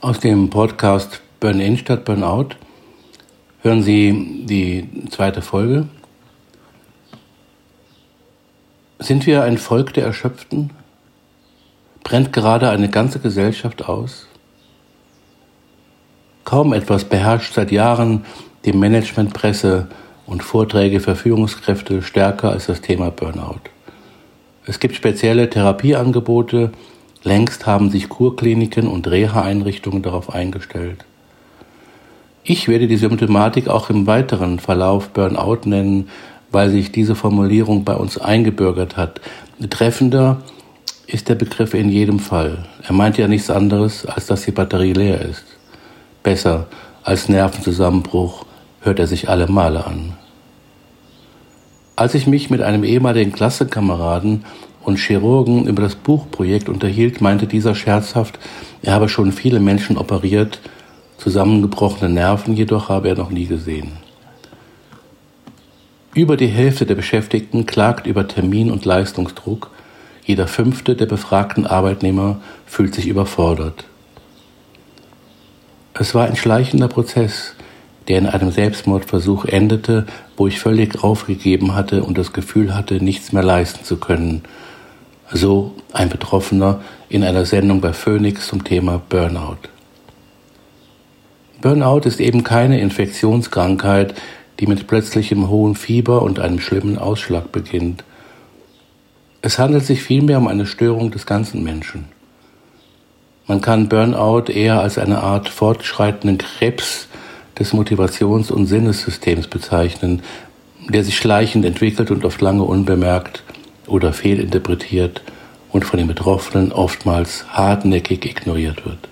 Aus dem Podcast Burn-In statt Burnout hören Sie die zweite Folge. Sind wir ein Volk der Erschöpften? Brennt gerade eine ganze Gesellschaft aus? Kaum etwas beherrscht seit Jahren die Managementpresse und Vorträge für Führungskräfte stärker als das Thema Burnout. Es gibt spezielle Therapieangebote, Längst haben sich Kurkliniken und Reha-Einrichtungen darauf eingestellt. Ich werde die Symptomatik auch im weiteren Verlauf Burnout nennen, weil sich diese Formulierung bei uns eingebürgert hat. Treffender ist der Begriff in jedem Fall. Er meint ja nichts anderes, als dass die Batterie leer ist. Besser als Nervenzusammenbruch hört er sich alle Male an. Als ich mich mit einem ehemaligen Klassenkameraden und Chirurgen über das Buchprojekt unterhielt, meinte dieser scherzhaft, er habe schon viele Menschen operiert, zusammengebrochene Nerven jedoch habe er noch nie gesehen. Über die Hälfte der Beschäftigten klagt über Termin- und Leistungsdruck, jeder fünfte der befragten Arbeitnehmer fühlt sich überfordert. Es war ein schleichender Prozess, der in einem Selbstmordversuch endete, wo ich völlig aufgegeben hatte und das Gefühl hatte, nichts mehr leisten zu können so ein Betroffener in einer Sendung bei Phoenix zum Thema Burnout. Burnout ist eben keine Infektionskrankheit, die mit plötzlichem hohen Fieber und einem schlimmen Ausschlag beginnt. Es handelt sich vielmehr um eine Störung des ganzen Menschen. Man kann Burnout eher als eine Art fortschreitenden Krebs des Motivations- und Sinnessystems bezeichnen, der sich schleichend entwickelt und oft lange unbemerkt oder fehlinterpretiert und von den Betroffenen oftmals hartnäckig ignoriert wird.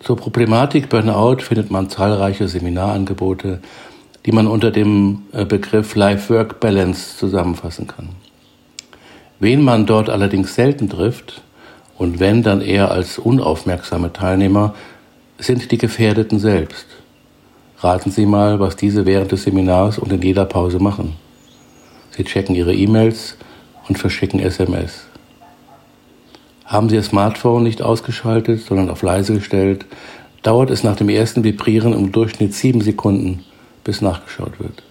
Zur Problematik Burnout findet man zahlreiche Seminarangebote, die man unter dem äh, Begriff Life-Work-Balance zusammenfassen kann. Wen man dort allerdings selten trifft, und wenn dann eher als unaufmerksame Teilnehmer, sind die Gefährdeten selbst. Raten Sie mal, was diese während des Seminars und in jeder Pause machen. Sie checken Ihre E-Mails und verschicken SMS. Haben Sie Ihr Smartphone nicht ausgeschaltet, sondern auf leise gestellt, dauert es nach dem ersten Vibrieren im Durchschnitt sieben Sekunden, bis nachgeschaut wird.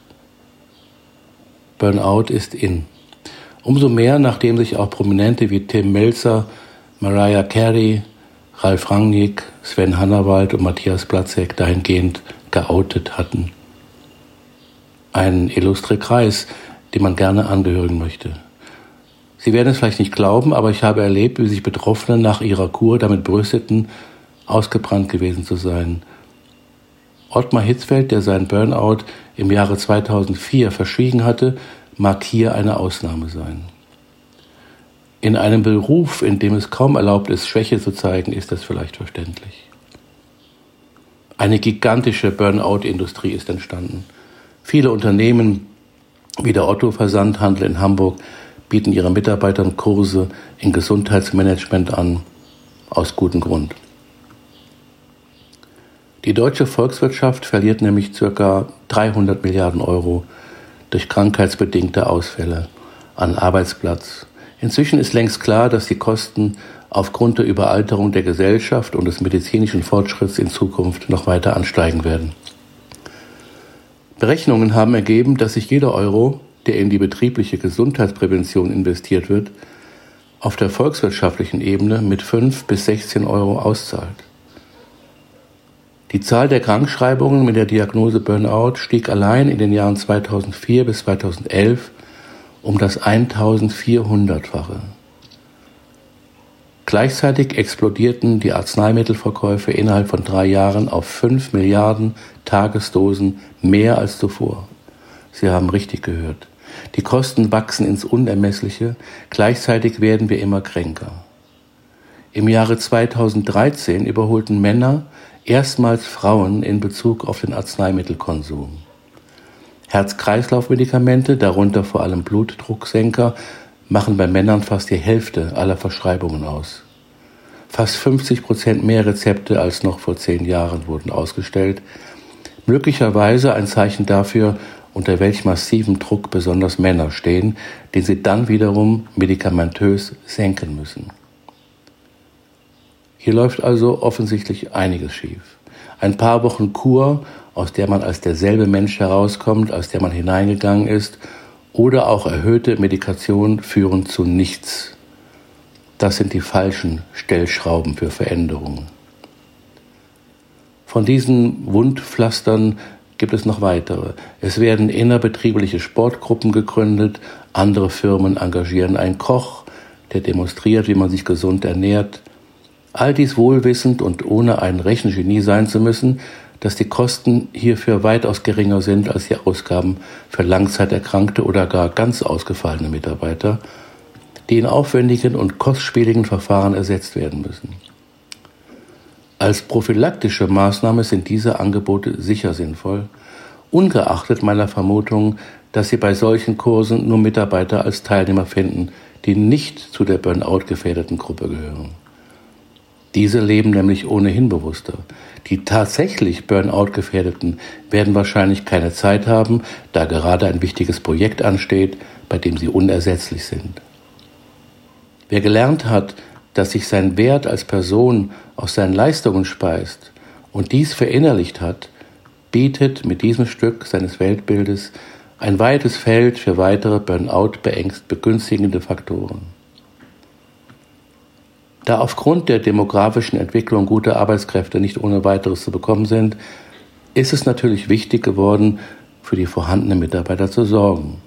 Burnout ist in. Umso mehr, nachdem sich auch Prominente wie Tim Melzer, Mariah Carey, Ralf Rangnick, Sven Hannawald und Matthias Platzek dahingehend geoutet hatten. Ein illustre Kreis, dem man gerne angehören möchte. Sie werden es vielleicht nicht glauben, aber ich habe erlebt, wie sich Betroffene nach ihrer Kur damit brüsteten, ausgebrannt gewesen zu sein. Ottmar Hitzfeld, der seinen Burnout im Jahre 2004 verschwiegen hatte, mag hier eine Ausnahme sein. In einem Beruf, in dem es kaum erlaubt ist, Schwäche zu zeigen, ist das vielleicht verständlich. Eine gigantische Burnout-Industrie ist entstanden. Viele Unternehmen wie der Otto-Versandhandel in Hamburg bieten ihren Mitarbeitern Kurse in Gesundheitsmanagement an, aus gutem Grund. Die deutsche Volkswirtschaft verliert nämlich ca. 300 Milliarden Euro durch krankheitsbedingte Ausfälle an Arbeitsplatz. Inzwischen ist längst klar, dass die Kosten aufgrund der Überalterung der Gesellschaft und des medizinischen Fortschritts in Zukunft noch weiter ansteigen werden. Berechnungen haben ergeben, dass sich jeder Euro, der in die betriebliche Gesundheitsprävention investiert wird, auf der volkswirtschaftlichen Ebene mit 5 bis 16 Euro auszahlt. Die Zahl der Krankschreibungen mit der Diagnose Burnout stieg allein in den Jahren 2004 bis 2011 um das 1400-fache. Gleichzeitig explodierten die Arzneimittelverkäufe innerhalb von drei Jahren auf fünf Milliarden Tagesdosen mehr als zuvor. Sie haben richtig gehört. Die Kosten wachsen ins Unermessliche, gleichzeitig werden wir immer kränker. Im Jahre 2013 überholten Männer erstmals Frauen in Bezug auf den Arzneimittelkonsum. Herz-Kreislauf-Medikamente, darunter vor allem Blutdrucksenker, machen bei Männern fast die Hälfte aller Verschreibungen aus. Fast 50 Prozent mehr Rezepte als noch vor zehn Jahren wurden ausgestellt. Möglicherweise ein Zeichen dafür, unter welch massivem Druck besonders Männer stehen, den sie dann wiederum medikamentös senken müssen. Hier läuft also offensichtlich einiges schief. Ein paar Wochen Kur, aus der man als derselbe Mensch herauskommt, aus der man hineingegangen ist, oder auch erhöhte Medikation führen zu nichts. Das sind die falschen Stellschrauben für Veränderungen. Von diesen Wundpflastern gibt es noch weitere. Es werden innerbetriebliche Sportgruppen gegründet, andere Firmen engagieren einen Koch, der demonstriert, wie man sich gesund ernährt. All dies wohlwissend und ohne ein Rechengenie sein zu müssen, dass die Kosten hierfür weitaus geringer sind als die Ausgaben für langzeiterkrankte oder gar ganz ausgefallene Mitarbeiter, die in aufwendigen und kostspieligen Verfahren ersetzt werden müssen. Als prophylaktische Maßnahme sind diese Angebote sicher sinnvoll, ungeachtet meiner Vermutung, dass Sie bei solchen Kursen nur Mitarbeiter als Teilnehmer finden, die nicht zu der Burnout-gefährdeten Gruppe gehören. Diese leben nämlich ohnehin bewusster. Die tatsächlich Burnout-Gefährdeten werden wahrscheinlich keine Zeit haben, da gerade ein wichtiges Projekt ansteht, bei dem sie unersetzlich sind. Wer gelernt hat, dass sich sein Wert als Person aus seinen Leistungen speist und dies verinnerlicht hat, bietet mit diesem Stück seines Weltbildes ein weites Feld für weitere Burnout beängst begünstigende Faktoren. Da aufgrund der demografischen Entwicklung gute Arbeitskräfte nicht ohne weiteres zu bekommen sind, ist es natürlich wichtig geworden, für die vorhandenen Mitarbeiter zu sorgen.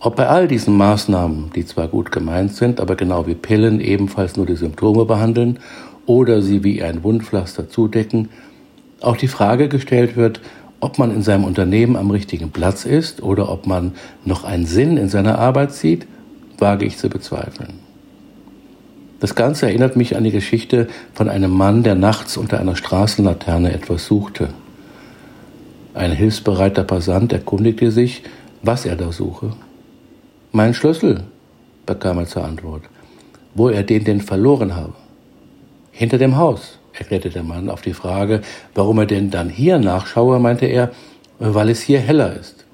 Ob bei all diesen Maßnahmen, die zwar gut gemeint sind, aber genau wie Pillen ebenfalls nur die Symptome behandeln oder sie wie ein Wundpflaster zudecken, auch die Frage gestellt wird, ob man in seinem Unternehmen am richtigen Platz ist oder ob man noch einen Sinn in seiner Arbeit sieht, wage ich zu bezweifeln. Das Ganze erinnert mich an die Geschichte von einem Mann, der nachts unter einer Straßenlaterne etwas suchte. Ein hilfsbereiter Passant erkundigte sich, was er da suche. Mein Schlüssel, bekam er zur Antwort. Wo er den denn verloren habe? Hinter dem Haus, erklärte der Mann auf die Frage, warum er denn dann hier nachschaue, meinte er, weil es hier heller ist.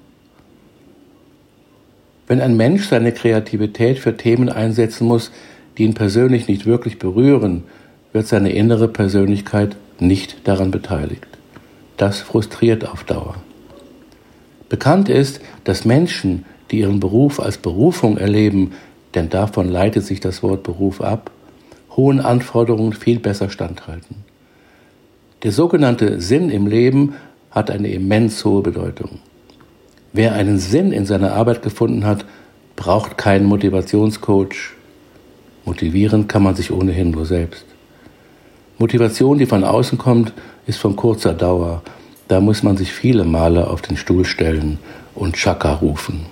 Wenn ein Mensch seine Kreativität für Themen einsetzen muss, die ihn persönlich nicht wirklich berühren, wird seine innere Persönlichkeit nicht daran beteiligt. Das frustriert auf Dauer. Bekannt ist, dass Menschen, die ihren Beruf als Berufung erleben, denn davon leitet sich das Wort Beruf ab, hohen Anforderungen viel besser standhalten. Der sogenannte Sinn im Leben hat eine immens hohe Bedeutung. Wer einen Sinn in seiner Arbeit gefunden hat, braucht keinen Motivationscoach. Motivieren kann man sich ohnehin nur selbst. Motivation, die von außen kommt, ist von kurzer Dauer. Da muss man sich viele Male auf den Stuhl stellen und Chaka rufen.